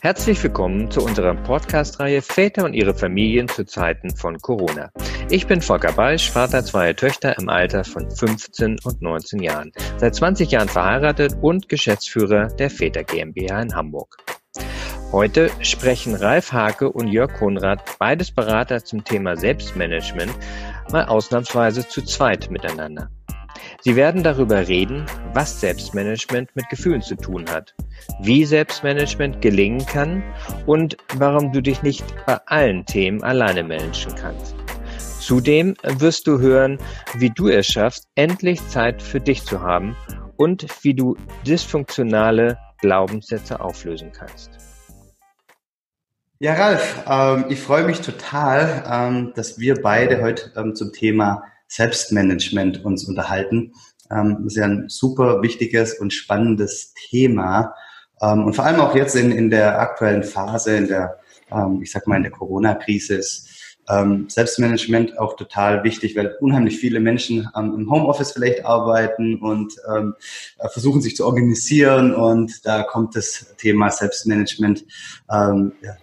Herzlich willkommen zu unserer Podcast-Reihe Väter und ihre Familien zu Zeiten von Corona. Ich bin Volker Balsch, Vater zweier Töchter im Alter von 15 und 19 Jahren, seit 20 Jahren verheiratet und Geschäftsführer der Väter GmbH in Hamburg. Heute sprechen Ralf Hake und Jörg Konrad, beides Berater zum Thema Selbstmanagement, mal ausnahmsweise zu zweit miteinander. Sie werden darüber reden, was Selbstmanagement mit Gefühlen zu tun hat, wie Selbstmanagement gelingen kann und warum du dich nicht bei allen Themen alleine managen kannst. Zudem wirst du hören, wie du es schaffst, endlich Zeit für dich zu haben und wie du dysfunktionale Glaubenssätze auflösen kannst. Ja, Ralf, ähm, ich freue mich total, ähm, dass wir beide heute ähm, zum Thema Selbstmanagement uns unterhalten. Ähm, ist ja ein super wichtiges und spannendes Thema. Ähm, und vor allem auch jetzt in, in der aktuellen Phase, in der, ähm, ich sag mal, in der Corona-Krise ist ähm, Selbstmanagement auch total wichtig, weil unheimlich viele Menschen ähm, im Homeoffice vielleicht arbeiten und ähm, versuchen sich zu organisieren und da kommt das Thema Selbstmanagement ähm, ja,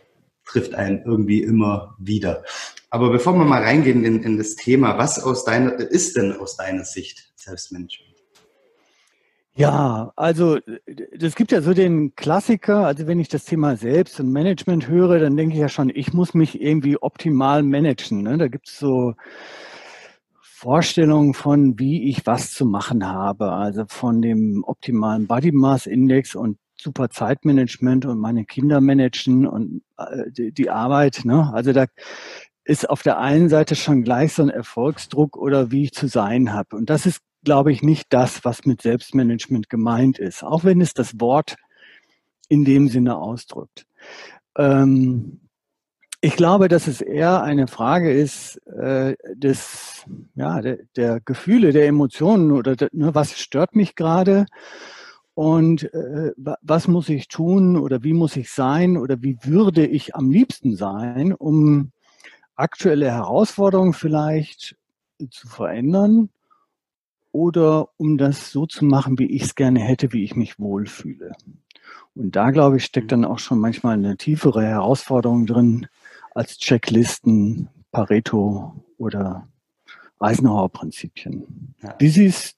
trifft einen irgendwie immer wieder. Aber bevor wir mal reingehen in, in das Thema, was aus deiner, ist denn aus deiner Sicht Selbstmanagement? Ja, also es gibt ja so den Klassiker, also wenn ich das Thema Selbst und Management höre, dann denke ich ja schon, ich muss mich irgendwie optimal managen. Ne? Da gibt es so Vorstellungen von, wie ich was zu machen habe, also von dem optimalen Body Mass Index und super Zeitmanagement und meine Kinder managen und äh, die, die Arbeit. Ne? Also da ist auf der einen Seite schon gleich so ein Erfolgsdruck oder wie ich zu sein habe. Und das ist, glaube ich, nicht das, was mit Selbstmanagement gemeint ist, auch wenn es das Wort in dem Sinne ausdrückt. Ähm, ich glaube, dass es eher eine Frage ist äh, des, ja, der, der, Gefühle, der Emotionen oder der, ne, was stört mich gerade und äh, was muss ich tun oder wie muss ich sein oder wie würde ich am liebsten sein, um aktuelle Herausforderungen vielleicht zu verändern oder um das so zu machen, wie ich es gerne hätte, wie ich mich wohlfühle. Und da, glaube ich, steckt dann auch schon manchmal eine tiefere Herausforderung drin als Checklisten, Pareto oder Eisenhower-Prinzipien. Ja. Wie siehst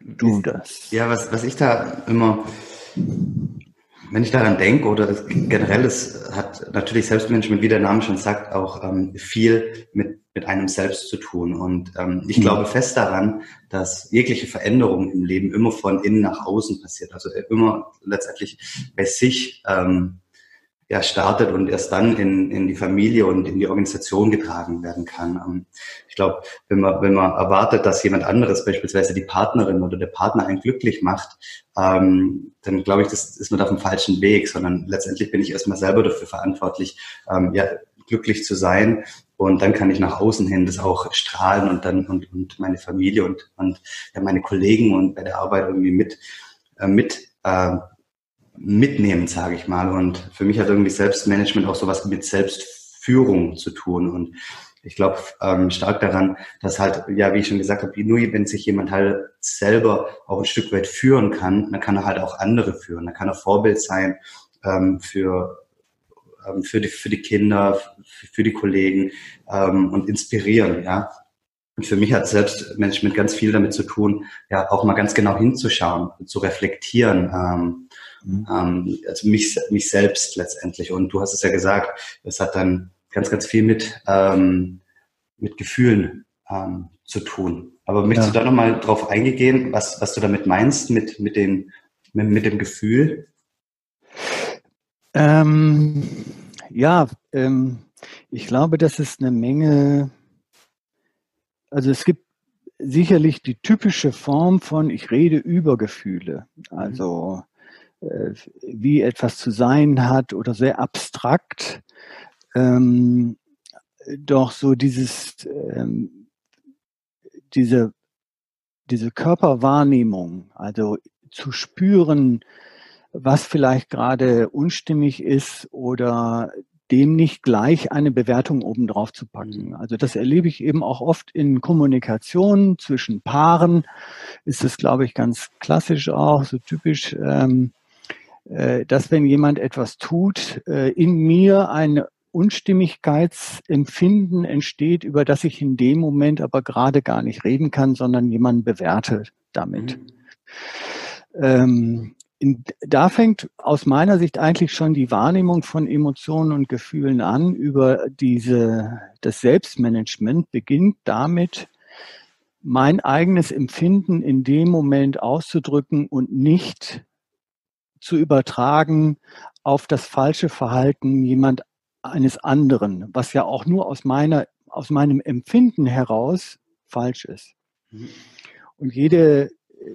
du das? Ja, was, was ich da immer wenn ich daran denke oder das generell, es hat natürlich Selbstmanagement, wie der Name schon sagt, auch ähm, viel mit, mit einem selbst zu tun. Und ähm, ich mhm. glaube fest daran, dass jegliche Veränderung im Leben immer von innen nach außen passiert. Also immer letztendlich bei sich ähm, ja, startet und erst dann in, in die Familie und in die Organisation getragen werden kann. Ähm, ich glaube, wenn man, wenn man erwartet, dass jemand anderes, beispielsweise die Partnerin oder der Partner einen glücklich macht, ähm, dann glaube ich, das ist man auf dem falschen Weg, sondern letztendlich bin ich erstmal selber dafür verantwortlich, ähm, ja, glücklich zu sein. Und dann kann ich nach außen hin das auch strahlen und dann und, und meine Familie und, und ja, meine Kollegen und bei der Arbeit irgendwie mit, äh, mit äh, mitnehmen, sage ich mal. Und für mich hat irgendwie Selbstmanagement auch sowas mit Selbstführung zu tun. Und ich glaube ähm, stark daran, dass halt, ja, wie ich schon gesagt habe, nur wenn sich jemand halt selber auch ein Stück weit führen kann, dann kann er halt auch andere führen. Dann kann er Vorbild sein ähm, für ähm, für die für die Kinder, für die Kollegen ähm, und inspirieren, ja. Und für mich hat Selbstmanagement ganz viel damit zu tun, ja, auch mal ganz genau hinzuschauen, zu reflektieren, ähm, mhm. ähm, also mich, mich selbst letztendlich. Und du hast es ja gesagt, es hat dann ganz, ganz viel mit, ähm, mit Gefühlen ähm, zu tun. Aber möchtest ja. du da nochmal drauf eingehen, was, was du damit meinst mit, mit, den, mit, mit dem Gefühl? Ähm, ja, ähm, ich glaube, dass es eine Menge also es gibt sicherlich die typische Form von ich rede über Gefühle. Also äh, wie etwas zu sein hat oder sehr abstrakt. Ähm, doch so dieses, ähm, diese, diese Körperwahrnehmung, also zu spüren, was vielleicht gerade unstimmig ist oder dem nicht gleich eine Bewertung obendrauf zu packen. Mhm. Also das erlebe ich eben auch oft in Kommunikation zwischen Paaren. Ist es, glaube ich, ganz klassisch auch, so typisch. Ähm, äh, dass wenn jemand etwas tut, äh, in mir ein Unstimmigkeitsempfinden entsteht, über das ich in dem Moment aber gerade gar nicht reden kann, sondern jemanden bewertet damit. Mhm. Ähm, in, da fängt aus meiner Sicht eigentlich schon die Wahrnehmung von Emotionen und Gefühlen an über diese, das Selbstmanagement beginnt damit, mein eigenes Empfinden in dem Moment auszudrücken und nicht zu übertragen auf das falsche Verhalten jemand eines anderen, was ja auch nur aus meiner, aus meinem Empfinden heraus falsch ist. Mhm. Und jede,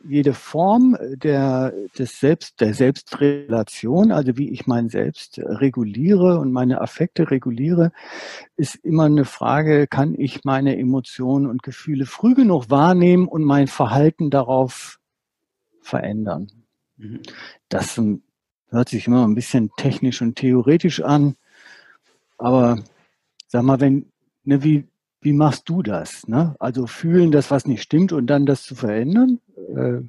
jede Form der, des Selbst, der Selbstregulation, also wie ich mein Selbst reguliere und meine Affekte reguliere, ist immer eine Frage, kann ich meine Emotionen und Gefühle früh genug wahrnehmen und mein Verhalten darauf verändern. Mhm. Das hört sich immer ein bisschen technisch und theoretisch an. Aber sag mal, wenn, ne, wie, wie machst du das? Ne? Also fühlen, dass was nicht stimmt und dann das zu verändern? Äh,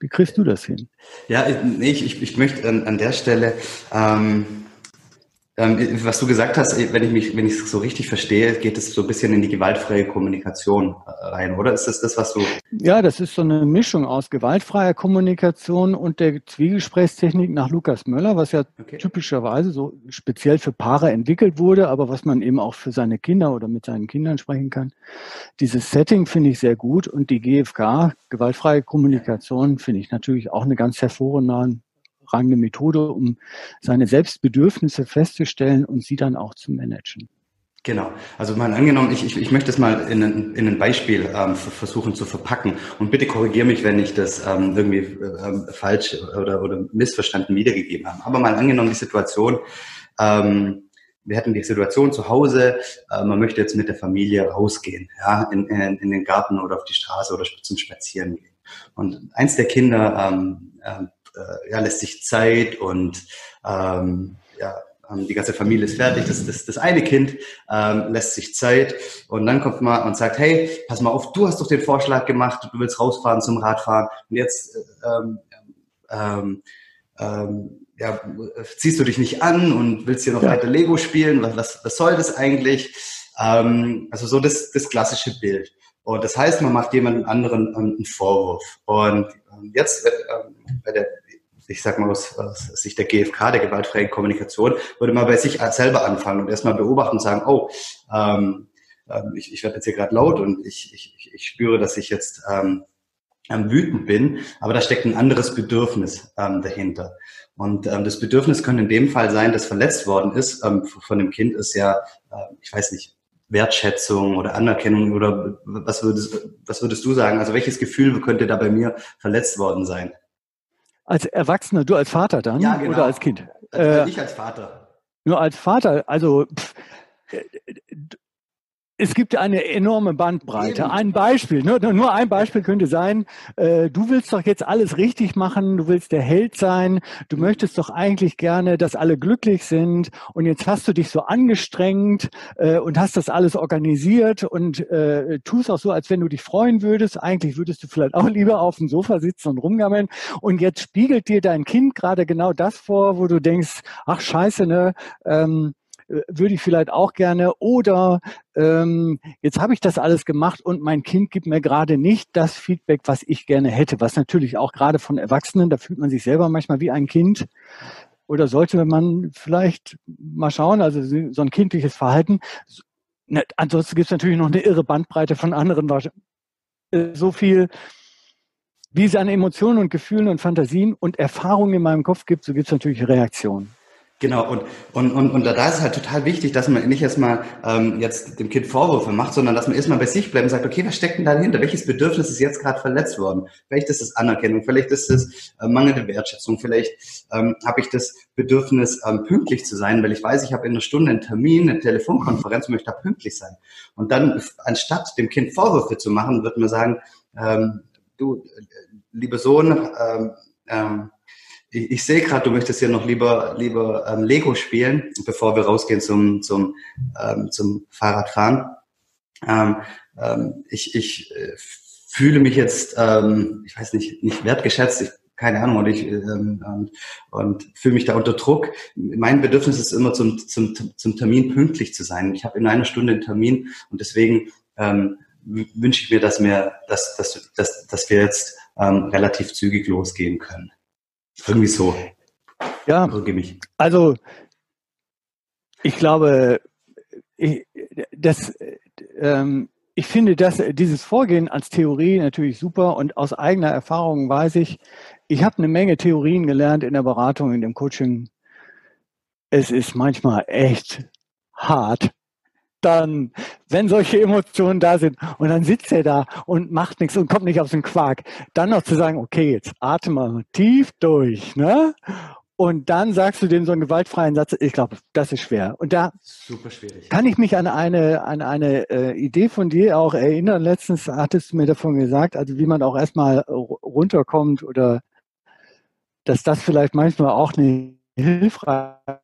wie kriegst du das hin? Ja, ich, ich, ich möchte an, an der Stelle ähm, ähm, was du gesagt hast, wenn ich mich, wenn ich es so richtig verstehe, geht es so ein bisschen in die gewaltfreie Kommunikation äh, rein, oder? Ist das das, was du? Ja, das ist so eine Mischung aus gewaltfreier Kommunikation und der Zwiegesprächstechnik nach Lukas Möller, was ja okay. typischerweise so speziell für Paare entwickelt wurde, aber was man eben auch für seine Kinder oder mit seinen Kindern sprechen kann. Dieses Setting finde ich sehr gut und die GFK, gewaltfreie Kommunikation, finde ich natürlich auch eine ganz hervorragende hervorragende Methode, um seine Selbstbedürfnisse festzustellen und sie dann auch zu managen. Genau. Also mal angenommen, ich, ich, ich möchte es mal in ein, in ein Beispiel ähm, versuchen zu verpacken. Und bitte korrigiere mich, wenn ich das ähm, irgendwie ähm, falsch oder, oder missverstanden wiedergegeben habe. Aber mal angenommen die Situation, ähm, wir hatten die Situation zu Hause, äh, man möchte jetzt mit der Familie rausgehen, ja, in, in, in den Garten oder auf die Straße oder zum Spazieren gehen. Und eins der Kinder ähm, äh, äh, ja, lässt sich Zeit und ähm, ja, ähm, die ganze Familie ist fertig. Das, das, das eine Kind ähm, lässt sich Zeit und dann kommt man und sagt, hey, pass mal auf, du hast doch den Vorschlag gemacht, du willst rausfahren zum Radfahren und jetzt ähm, ähm, ähm, ja, ziehst du dich nicht an und willst hier noch ja. weiter Lego spielen. Was, was, was soll das eigentlich? Ähm, also so das, das klassische Bild. Und das heißt, man macht jemandem anderen ähm, einen Vorwurf. Und ähm, jetzt ähm, bei der ich sag mal aus, Sicht der GfK, der gewaltfreien Kommunikation, würde man bei sich selber anfangen und erstmal beobachten und sagen, oh, ich, ich werde jetzt hier gerade laut und ich, ich, ich spüre, dass ich jetzt ähm, wütend bin, aber da steckt ein anderes Bedürfnis ähm, dahinter. Und ähm, das Bedürfnis könnte in dem Fall sein, das verletzt worden ist ähm, von dem Kind, ist ja, äh, ich weiß nicht, Wertschätzung oder Anerkennung oder was würdest, was würdest du sagen? Also welches Gefühl könnte da bei mir verletzt worden sein? Als Erwachsener, du als Vater dann ja, genau. oder als Kind? Also äh, ich als Vater. Nur als Vater, also pff, es gibt eine enorme Bandbreite. Eben. Ein Beispiel, nur, nur ein Beispiel könnte sein, äh, du willst doch jetzt alles richtig machen, du willst der Held sein, du möchtest doch eigentlich gerne, dass alle glücklich sind und jetzt hast du dich so angestrengt äh, und hast das alles organisiert und äh, tust auch so, als wenn du dich freuen würdest. Eigentlich würdest du vielleicht auch lieber auf dem Sofa sitzen und rumgammeln und jetzt spiegelt dir dein Kind gerade genau das vor, wo du denkst, ach scheiße, ne, ähm, würde ich vielleicht auch gerne. Oder ähm, jetzt habe ich das alles gemacht und mein Kind gibt mir gerade nicht das Feedback, was ich gerne hätte. Was natürlich auch gerade von Erwachsenen, da fühlt man sich selber manchmal wie ein Kind. Oder sollte man vielleicht mal schauen, also so ein kindliches Verhalten. Ne, ansonsten gibt es natürlich noch eine irre Bandbreite von anderen. So viel wie es an Emotionen und Gefühlen und Fantasien und Erfahrungen in meinem Kopf gibt, so gibt es natürlich Reaktionen. Genau, und, und, und, und da ist es halt total wichtig, dass man nicht erstmal ähm, jetzt dem Kind Vorwürfe macht, sondern dass man erstmal bei sich bleibt und sagt, okay, was steckt denn dahinter? Welches Bedürfnis ist jetzt gerade verletzt worden? Vielleicht ist es Anerkennung, vielleicht ist es äh, mangelnde Wertschätzung, vielleicht ähm, habe ich das Bedürfnis, ähm, pünktlich zu sein, weil ich weiß, ich habe in einer Stunde einen Termin, eine Telefonkonferenz und möchte da pünktlich sein. Und dann, anstatt dem Kind Vorwürfe zu machen, wird man sagen, ähm, du, äh, lieber Sohn, ähm, ähm, ich, ich sehe gerade, du möchtest ja noch lieber, lieber ähm, Lego spielen, bevor wir rausgehen zum, zum, ähm, zum Fahrradfahren. Ähm, ähm, ich ich äh, fühle mich jetzt, ähm, ich weiß nicht, nicht wertgeschätzt. Ich keine Ahnung, und ich ähm, und, und fühle mich da unter Druck. Mein Bedürfnis ist immer zum, zum, zum Termin pünktlich zu sein. Ich habe in einer Stunde einen Termin und deswegen ähm, wünsche ich mir, dass wir, dass, dass, dass, dass wir jetzt ähm, relativ zügig losgehen können. Irgendwie so. Ja, also ich glaube, ich, das, ähm, ich finde dass dieses Vorgehen als Theorie natürlich super und aus eigener Erfahrung weiß ich, ich habe eine Menge Theorien gelernt in der Beratung, in dem Coaching. Es ist manchmal echt hart. Dann, wenn solche Emotionen da sind und dann sitzt er da und macht nichts und kommt nicht aus dem Quark, dann noch zu sagen, okay, jetzt atme mal tief durch, ne? Und dann sagst du dem so einen gewaltfreien Satz, ich glaube, das ist schwer. Und da kann ich mich an eine, an eine äh, Idee von dir auch erinnern. Letztens hattest du mir davon gesagt, also wie man auch erstmal runterkommt oder dass das vielleicht manchmal auch eine hilfreiche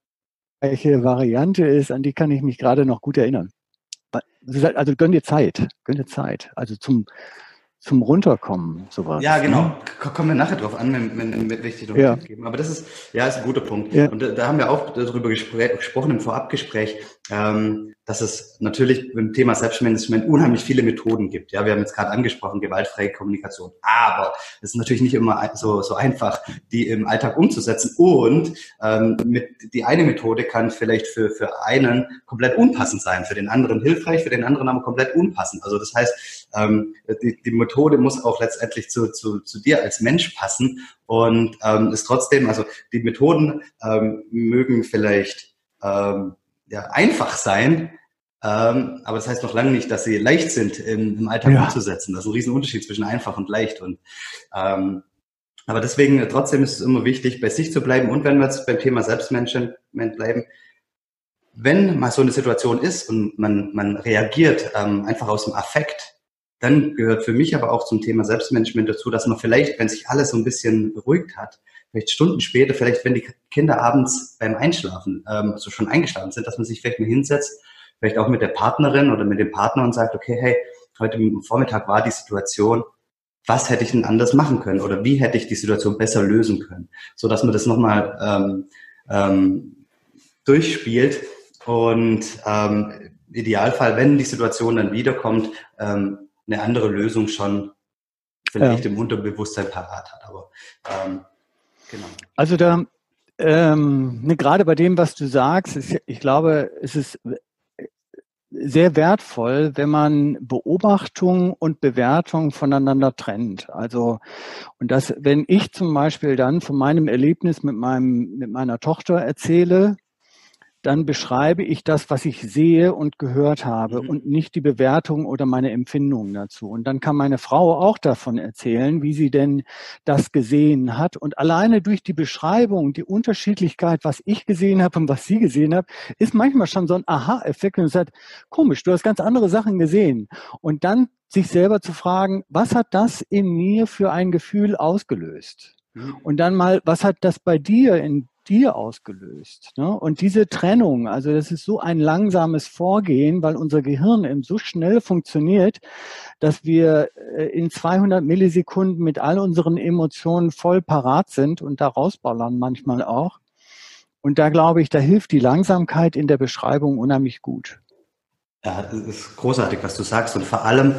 Variante ist, an die kann ich mich gerade noch gut erinnern. Also gönn dir Zeit, gönn dir Zeit. Also zum, zum Runterkommen, sowas. Ja, genau. Ne? Kommen wir nachher drauf an, wenn, wenn, wenn ich dir ja. geben. Aber das ist, ja, ist ein guter Punkt. Ja. Und da, da, haben wir auch darüber gesprochen im Vorabgespräch, ähm, dass es natürlich beim Thema Selbstmanagement unheimlich viele Methoden gibt. Ja, wir haben jetzt gerade angesprochen, gewaltfreie Kommunikation. Aber es ist natürlich nicht immer so, so einfach, die im Alltag umzusetzen. Und ähm, mit, die eine Methode kann vielleicht für, für einen komplett unpassend sein, für den anderen hilfreich, für den anderen aber komplett unpassend. Also das heißt, ähm, die, die Methode muss auch letztendlich zu, zu, zu dir als Mensch passen und ähm, ist trotzdem, also die Methoden ähm, mögen vielleicht ähm, ja, einfach sein, ähm, aber das heißt noch lange nicht, dass sie leicht sind im, im Alltag ja. umzusetzen. Das ist ein Riesenunterschied zwischen einfach und leicht. Und ähm, aber deswegen trotzdem ist es immer wichtig, bei sich zu bleiben. Und wenn wir jetzt beim Thema Selbstmanagement bleiben, wenn mal so eine Situation ist und man, man reagiert ähm, einfach aus dem Affekt, dann gehört für mich aber auch zum Thema Selbstmanagement dazu, dass man vielleicht, wenn sich alles so ein bisschen beruhigt hat, vielleicht Stunden später, vielleicht wenn die Kinder abends beim Einschlafen ähm, also schon eingeschlafen sind, dass man sich vielleicht mal hinsetzt, vielleicht auch mit der Partnerin oder mit dem Partner und sagt, okay, hey, heute Vormittag war die Situation, was hätte ich denn anders machen können oder wie hätte ich die Situation besser lösen können, so dass man das nochmal ähm, ähm, durchspielt und ähm, Idealfall, wenn die Situation dann wiederkommt, ähm, eine andere Lösung schon vielleicht ja. im Unterbewusstsein parat hat. Aber ähm, Genau. Also da, ähm, ne, gerade bei dem, was du sagst, ist, ich glaube, es ist sehr wertvoll, wenn man Beobachtung und Bewertung voneinander trennt. Also, und das, wenn ich zum Beispiel dann von meinem Erlebnis mit meinem, mit meiner Tochter erzähle, dann beschreibe ich das, was ich sehe und gehört habe mhm. und nicht die Bewertung oder meine Empfindungen dazu. Und dann kann meine Frau auch davon erzählen, wie sie denn das gesehen hat. Und alleine durch die Beschreibung, die Unterschiedlichkeit, was ich gesehen habe und was sie gesehen hat, ist manchmal schon so ein Aha-Effekt und sagt, komisch, du hast ganz andere Sachen gesehen. Und dann sich selber zu fragen, was hat das in mir für ein Gefühl ausgelöst? Mhm. Und dann mal, was hat das bei dir in dir ausgelöst. Ne? Und diese Trennung, also das ist so ein langsames Vorgehen, weil unser Gehirn eben so schnell funktioniert, dass wir äh, in 200 Millisekunden mit all unseren Emotionen voll parat sind und da rausballern manchmal auch. Und da glaube ich, da hilft die Langsamkeit in der Beschreibung unheimlich gut. Ja, das ist großartig, was du sagst und vor allem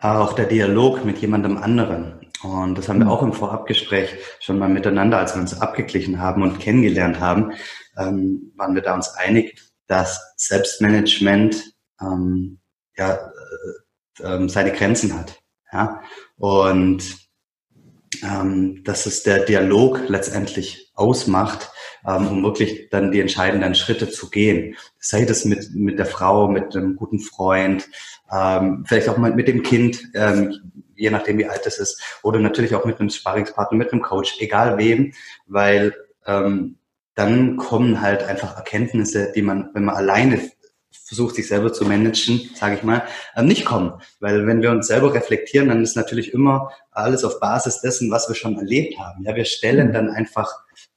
auch der Dialog mit jemandem anderen. Und das haben wir auch im Vorabgespräch schon mal miteinander, als wir uns abgeglichen haben und kennengelernt haben, ähm, waren wir da uns einig, dass Selbstmanagement ähm, ja, äh, äh, seine Grenzen hat. Ja? Und ähm, dass es der Dialog letztendlich ausmacht, ähm, um wirklich dann die entscheidenden Schritte zu gehen. Sei das mit, mit der Frau, mit einem guten Freund, ähm, vielleicht auch mal mit dem Kind, ähm, je nachdem wie alt es ist, oder natürlich auch mit einem Sparringspartner, mit einem Coach, egal wem, weil ähm, dann kommen halt einfach Erkenntnisse, die man, wenn man alleine versucht, sich selber zu managen, sage ich mal, ähm, nicht kommen. Weil wenn wir uns selber reflektieren, dann ist natürlich immer alles auf Basis dessen, was wir schon erlebt haben. Ja, wir stellen dann einfach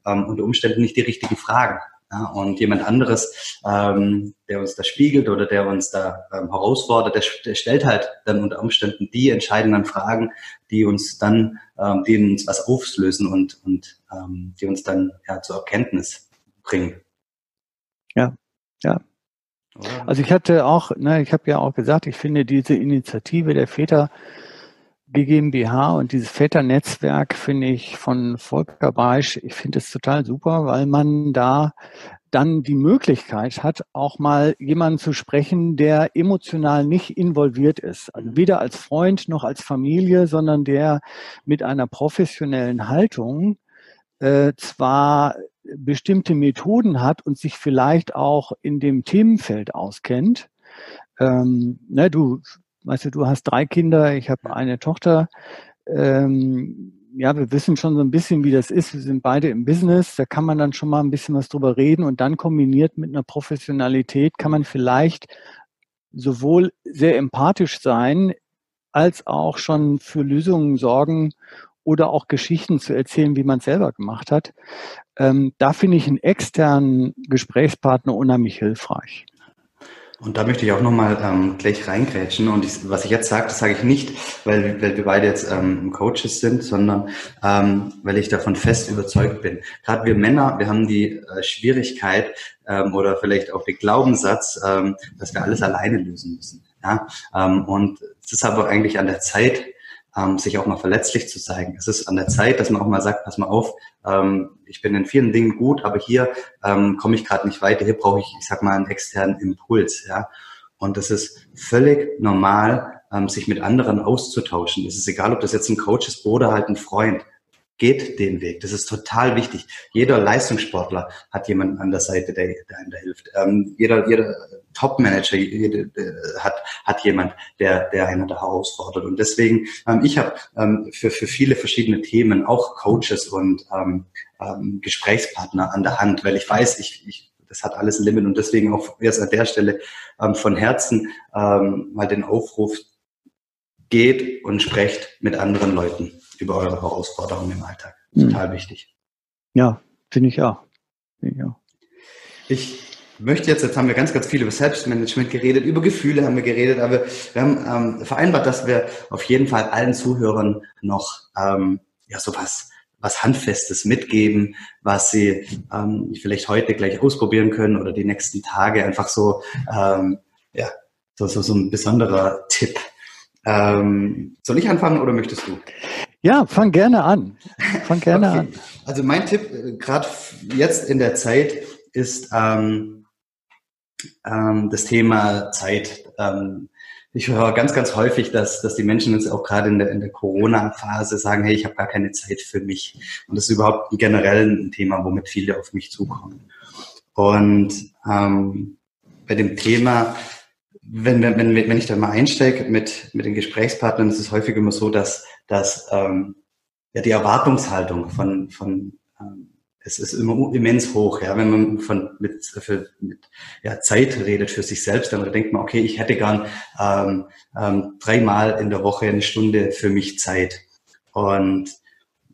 ähm, unter Umständen nicht die richtigen Fragen. Ja, und jemand anderes, ähm, der uns da spiegelt oder der uns da ähm, herausfordert, der, der, stellt halt dann unter Umständen die entscheidenden Fragen, die uns dann, ähm, die uns was auflösen und, und ähm, die uns dann ja, zur Erkenntnis bringen. Ja, ja. Also ich hatte auch, ne, ich habe ja auch gesagt, ich finde diese Initiative der Väter GmbH und dieses Väternetzwerk finde ich von Volker Beisch, ich finde es total super, weil man da dann die Möglichkeit hat, auch mal jemanden zu sprechen, der emotional nicht involviert ist. Also weder als Freund noch als Familie, sondern der mit einer professionellen Haltung äh, zwar bestimmte Methoden hat und sich vielleicht auch in dem Themenfeld auskennt. Ähm, ne, du, weißt du, du hast drei Kinder, ich habe eine Tochter. Ähm, ja, wir wissen schon so ein bisschen, wie das ist. Wir sind beide im Business. Da kann man dann schon mal ein bisschen was drüber reden und dann kombiniert mit einer Professionalität kann man vielleicht sowohl sehr empathisch sein, als auch schon für Lösungen sorgen oder auch Geschichten zu erzählen, wie man es selber gemacht hat. Ähm, da finde ich einen externen Gesprächspartner unheimlich hilfreich. Und da möchte ich auch nochmal ähm, gleich reingrätschen. Und ich, was ich jetzt sage, das sage ich nicht, weil, weil wir beide jetzt ähm, Coaches sind, sondern ähm, weil ich davon fest überzeugt bin. Gerade wir Männer, wir haben die äh, Schwierigkeit ähm, oder vielleicht auch den Glaubenssatz, ähm, dass wir alles alleine lösen müssen. Ja? Ähm, und es ist aber eigentlich an der Zeit, ähm, sich auch mal verletzlich zu zeigen. Es ist an der Zeit, dass man auch mal sagt, pass mal auf, ähm, ich bin in vielen Dingen gut, aber hier ähm, komme ich gerade nicht weiter, hier brauche ich, ich sag mal, einen externen Impuls. Ja? Und es ist völlig normal, ähm, sich mit anderen auszutauschen. Es ist egal, ob das jetzt ein Coach ist oder halt ein Freund geht den Weg. Das ist total wichtig. Jeder Leistungssportler hat jemanden an der Seite, der, der einem da hilft. Ähm, jeder jeder Top-Manager jede, hat, hat jemand, der, der einen da herausfordert. Und deswegen, ähm, ich habe ähm, für, für viele verschiedene Themen auch Coaches und ähm, ähm, Gesprächspartner an der Hand, weil ich weiß, ich, ich das hat alles ein Limit und deswegen auch erst an der Stelle ähm, von Herzen ähm, mal den Aufruf, geht und sprecht mit anderen Leuten über eure Herausforderungen im Alltag. Hm. Total mhm. wichtig. Ja, finde ich auch. Find ich auch. Ich möchte jetzt, jetzt haben wir ganz, ganz viel über Selbstmanagement geredet, über Gefühle haben wir geredet, aber wir haben ähm, vereinbart, dass wir auf jeden Fall allen Zuhörern noch ähm, ja sowas was Handfestes mitgeben, was sie ähm, vielleicht heute gleich ausprobieren können oder die nächsten Tage einfach so, ähm, ja, so, so, so ein besonderer Tipp. Ähm, soll ich anfangen oder möchtest du? Ja, fang gerne an. Fang gerne okay. an. Also mein Tipp, äh, gerade jetzt in der Zeit, ist ähm, ähm, das Thema Zeit. Ähm, ich höre ganz, ganz häufig, dass, dass die Menschen jetzt auch gerade in der, in der Corona-Phase sagen, hey, ich habe gar keine Zeit für mich. Und das ist überhaupt generell ein Thema, womit viele auf mich zukommen. Und ähm, bei dem Thema wenn, wenn, wenn ich da mal einsteige mit, mit den Gesprächspartnern, ist es häufig immer so, dass, dass ähm, ja, die Erwartungshaltung von, von ähm, es ist immer immens hoch, ja, wenn man von mit, für, mit ja, Zeit redet für sich selbst, dann denkt man, okay, ich hätte gern ähm, ähm, dreimal in der Woche eine Stunde für mich Zeit. Und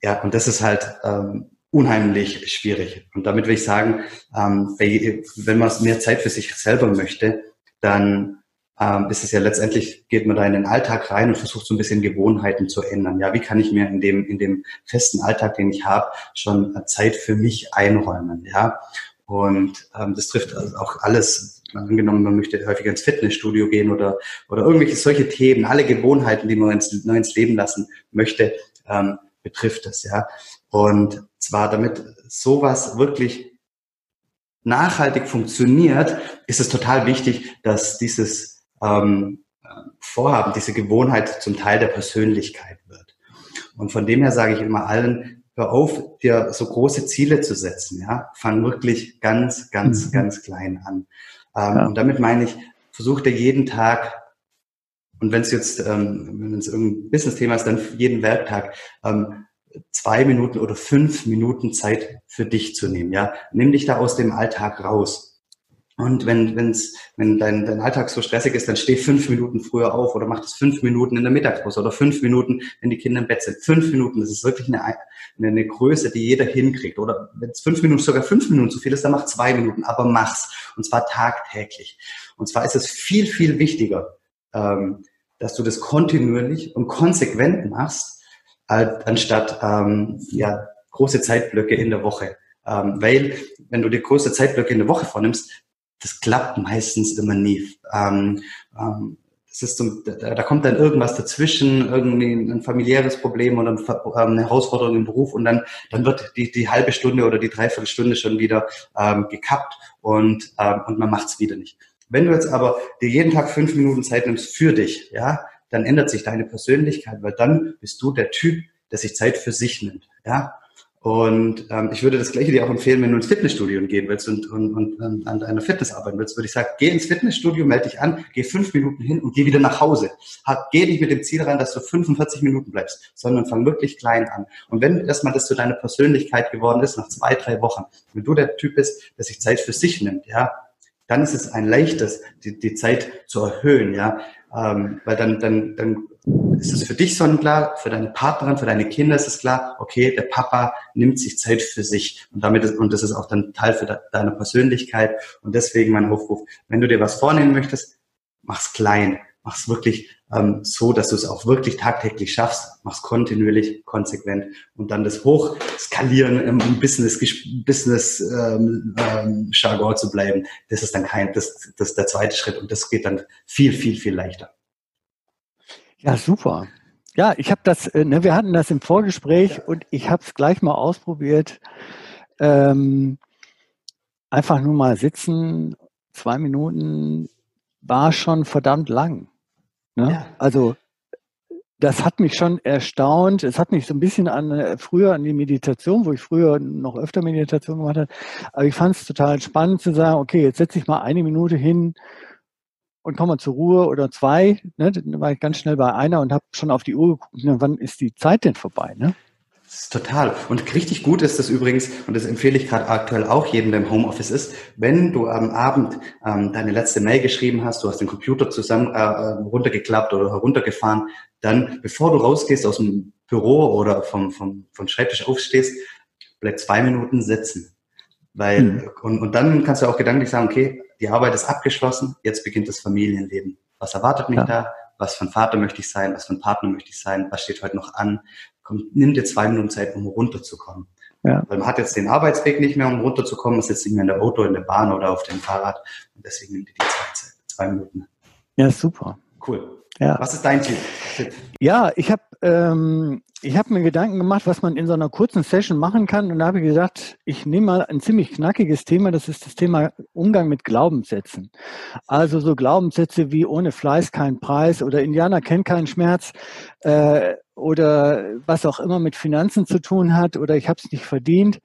ja, und das ist halt ähm, unheimlich schwierig. Und damit will ich sagen, ähm, wenn man mehr Zeit für sich selber möchte, dann ähm, ist es ja letztendlich, geht man da in den Alltag rein und versucht so ein bisschen Gewohnheiten zu ändern. Ja, wie kann ich mir in dem, in dem festen Alltag, den ich habe, schon Zeit für mich einräumen? Ja, und ähm, das trifft also auch alles, angenommen, man möchte häufiger ins Fitnessstudio gehen oder, oder irgendwelche solche Themen, alle Gewohnheiten, die man ins, neu ins Leben lassen möchte, ähm, betrifft es, ja. Und zwar damit sowas wirklich nachhaltig funktioniert, ist es total wichtig, dass dieses ähm, Vorhaben, diese Gewohnheit zum Teil der Persönlichkeit wird. Und von dem her sage ich immer allen, hör auf, dir so große Ziele zu setzen. Ja, fang wirklich ganz, ganz, mhm. ganz klein an. Ähm, ja. Und damit meine ich, versuch dir jeden Tag und wenn es jetzt, ähm, wenn es irgendein Business-Thema ist, dann jeden Werktag ähm, zwei Minuten oder fünf Minuten Zeit für dich zu nehmen. Ja, nimm dich da aus dem Alltag raus Und wenn, wenn's, wenn dein, dein Alltag so stressig ist, dann steh fünf Minuten früher auf oder mach das fünf Minuten in der Mittagspause oder fünf Minuten, wenn die Kinder im Bett sind. Fünf Minuten, das ist wirklich eine, eine, Größe, die jeder hinkriegt. Oder wenn es fünf Minuten, sogar fünf Minuten zu viel ist, dann mach zwei Minuten, aber mach's. Und zwar tagtäglich. Und zwar ist es viel, viel wichtiger, ähm, dass du das kontinuierlich und konsequent machst, anstatt ähm, ja, große Zeitblöcke in der Woche. Ähm, weil, wenn du dir große Zeitblöcke in der Woche vornimmst, das klappt meistens immer nie. Ähm, ähm, das ist so, da, da, kommt dann irgendwas dazwischen, irgendwie ein familiäres Problem oder ähm, eine Herausforderung im Beruf und dann, dann wird die, die halbe Stunde oder die Dreiviertelstunde schon wieder ähm, gekappt und, ähm, und man macht es wieder nicht. Wenn du jetzt aber dir jeden Tag fünf Minuten Zeit nimmst für dich, ja, dann ändert sich deine Persönlichkeit, weil dann bist du der Typ, der sich Zeit für sich nimmt, ja. Und ähm, ich würde das Gleiche dir auch empfehlen, wenn du ins Fitnessstudio gehen willst und, und, und, und an deiner Fitness arbeiten willst, würde ich sagen, geh ins Fitnessstudio, melde dich an, geh fünf Minuten hin und geh wieder nach Hause. geh nicht mit dem Ziel rein, dass du 45 Minuten bleibst, sondern fang wirklich klein an. Und wenn erstmal das zu deiner Persönlichkeit geworden ist, nach zwei, drei Wochen, wenn du der Typ bist, der sich Zeit für sich nimmt, ja, dann ist es ein leichtes, die, die Zeit zu erhöhen, ja, ähm, weil dann, dann, dann ist es für dich sonnenklar, für deine Partnerin, für deine Kinder ist es klar, okay, der Papa nimmt sich Zeit für sich. Und damit ist, und das ist auch dann Teil für de, deine Persönlichkeit. Und deswegen mein Aufruf, wenn du dir was vornehmen möchtest, mach's klein, mach's wirklich ähm, so, dass du es auch wirklich tagtäglich schaffst, mach's kontinuierlich, konsequent und dann das Hochskalieren im, Business, Business ähm, ähm, Jargon zu bleiben, das ist dann kein, das, das ist der zweite Schritt und das geht dann viel, viel, viel leichter. Ja, super. Ja, ich habe das, äh, ne, wir hatten das im Vorgespräch ja. und ich habe es gleich mal ausprobiert. Ähm, einfach nur mal sitzen, zwei Minuten war schon verdammt lang. Ne? Ja. Also das hat mich schon erstaunt. Es hat mich so ein bisschen an äh, früher an die Meditation, wo ich früher noch öfter Meditation gemacht habe. Aber ich fand es total spannend zu sagen, okay, jetzt setze ich mal eine Minute hin und komme mal zur Ruhe oder zwei. Ne? Dann war ich ganz schnell bei einer und habe schon auf die Uhr geguckt, ne, wann ist die Zeit denn vorbei? Ne? Total. Und richtig gut ist das übrigens, und das empfehle ich gerade aktuell auch jedem, der im Homeoffice ist, wenn du am Abend ähm, deine letzte Mail geschrieben hast, du hast den Computer zusammen äh, runtergeklappt oder heruntergefahren, dann, bevor du rausgehst aus dem Büro oder vom, vom, vom Schreibtisch aufstehst, bleib zwei Minuten sitzen. Weil, hm. und, und dann kannst du auch gedanklich sagen, okay, die Arbeit ist abgeschlossen, jetzt beginnt das Familienleben. Was erwartet mich ja. da? Was für ein Vater möchte ich sein? Was für ein Partner möchte ich sein? Was steht heute noch an? Komm, nimm dir zwei Minuten Zeit, um runterzukommen. Ja. Weil man hat jetzt den Arbeitsweg nicht mehr, um runterzukommen. Man sitzt nicht mehr in der Auto, in der Bahn oder auf dem Fahrrad. Und deswegen nimm dir die Zeit, zwei Minuten. Ja, super. Cool. Ja. Was ist dein Tipp? Ja, ich habe ähm, ich habe mir Gedanken gemacht, was man in so einer kurzen Session machen kann. Und da habe ich gesagt, ich nehme mal ein ziemlich knackiges Thema. Das ist das Thema Umgang mit Glaubenssätzen. Also so Glaubenssätze wie ohne Fleiß kein Preis oder Indianer kennt keinen Schmerz äh, oder was auch immer mit Finanzen zu tun hat oder ich habe es nicht verdient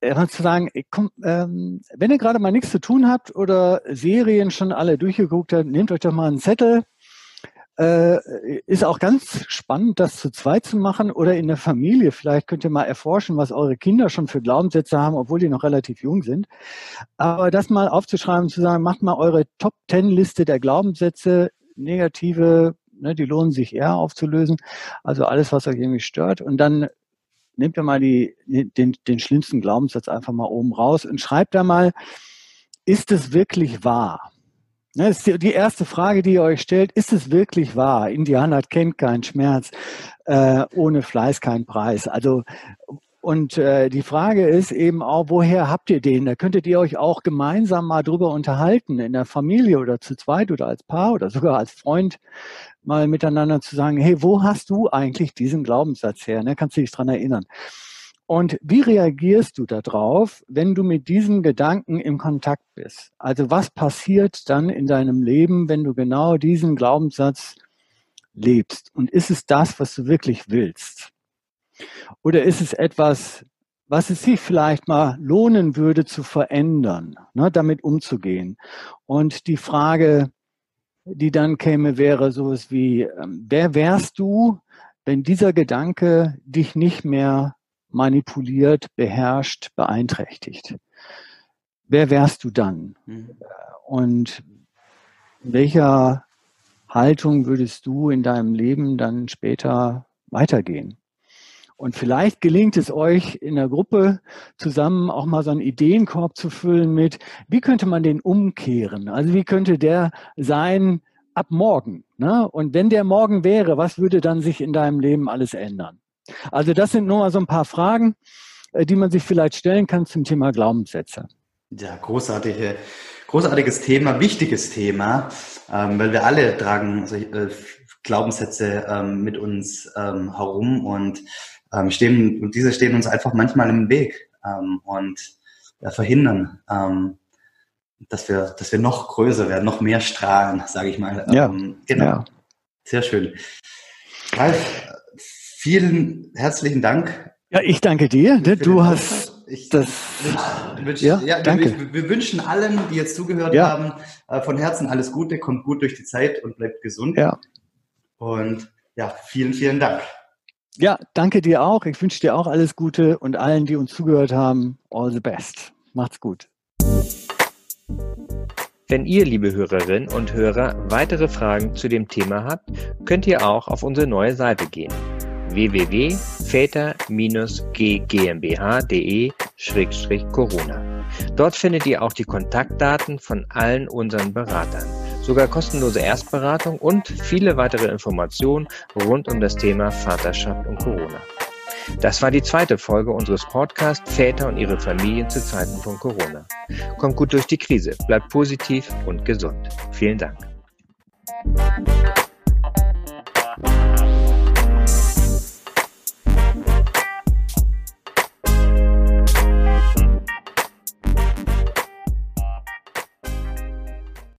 äh, zu sagen, komm, ähm, wenn ihr gerade mal nichts zu tun habt oder Serien schon alle durchgeguckt habt, nehmt euch doch mal einen Zettel äh, ist auch ganz spannend, das zu zweit zu machen oder in der Familie. Vielleicht könnt ihr mal erforschen, was eure Kinder schon für Glaubenssätze haben, obwohl die noch relativ jung sind. Aber das mal aufzuschreiben, zu sagen, macht mal eure Top Ten Liste der Glaubenssätze, negative, ne, die lohnen sich eher aufzulösen. Also alles, was euch irgendwie stört. Und dann nehmt ihr mal die, den, den schlimmsten Glaubenssatz einfach mal oben raus und schreibt da mal, ist es wirklich wahr? Das ist die erste Frage, die ihr euch stellt. Ist es wirklich wahr? Indianer kennt keinen Schmerz, äh, ohne Fleiß kein Preis. Also und äh, die Frage ist eben auch, woher habt ihr den? Da könntet ihr euch auch gemeinsam mal drüber unterhalten, in der Familie oder zu zweit oder als Paar oder sogar als Freund mal miteinander zu sagen, hey, wo hast du eigentlich diesen Glaubenssatz her? Ne? Kannst du dich dran erinnern? Und wie reagierst du darauf, wenn du mit diesen Gedanken im Kontakt bist? Also was passiert dann in deinem Leben, wenn du genau diesen Glaubenssatz lebst? Und ist es das, was du wirklich willst? Oder ist es etwas, was es sich vielleicht mal lohnen würde zu verändern, ne, damit umzugehen? Und die Frage, die dann käme, wäre sowas wie, ähm, wer wärst du, wenn dieser Gedanke dich nicht mehr manipuliert, beherrscht, beeinträchtigt. wer wärst du dann? Mhm. Und welcher Haltung würdest du in deinem Leben dann später weitergehen? Und vielleicht gelingt es euch in der Gruppe zusammen auch mal so einen Ideenkorb zu füllen mit, wie könnte man den umkehren? Also wie könnte der sein ab morgen? Ne? Und wenn der morgen wäre, was würde dann sich in deinem Leben alles ändern? Also das sind nur mal so ein paar Fragen, äh, die man sich vielleicht stellen kann zum Thema Glaubenssätze. Ja, großartige, großartiges Thema, wichtiges Thema, ähm, weil wir alle tragen äh, Glaubenssätze ähm, mit uns ähm, herum und stehen, und diese stehen uns einfach manchmal im Weg und verhindern, dass wir, dass wir noch größer werden, noch mehr strahlen, sage ich mal. Ja, genau. Ja. Sehr schön. Ralf, vielen herzlichen Dank. Ja, ich danke dir. Du hast ich das. Wünsch, ja, ja, danke. Wir, wir, wünschen allen, die jetzt zugehört ja. haben, äh, von Herzen alles Gute, kommt gut durch die Zeit und bleibt gesund. Ja. Und ja, vielen, vielen Dank. Ja, danke dir auch. Ich wünsche dir auch alles Gute und allen, die uns zugehört haben, all the best. Macht's gut. Wenn ihr, liebe Hörerinnen und Hörer, weitere Fragen zu dem Thema habt, könnt ihr auch auf unsere neue Seite gehen www.väter-gmbh.de-corona. Dort findet ihr auch die Kontaktdaten von allen unseren Beratern, sogar kostenlose Erstberatung und viele weitere Informationen rund um das Thema Vaterschaft und Corona. Das war die zweite Folge unseres Podcasts Väter und ihre Familien zu Zeiten von Corona. Kommt gut durch die Krise, bleibt positiv und gesund. Vielen Dank.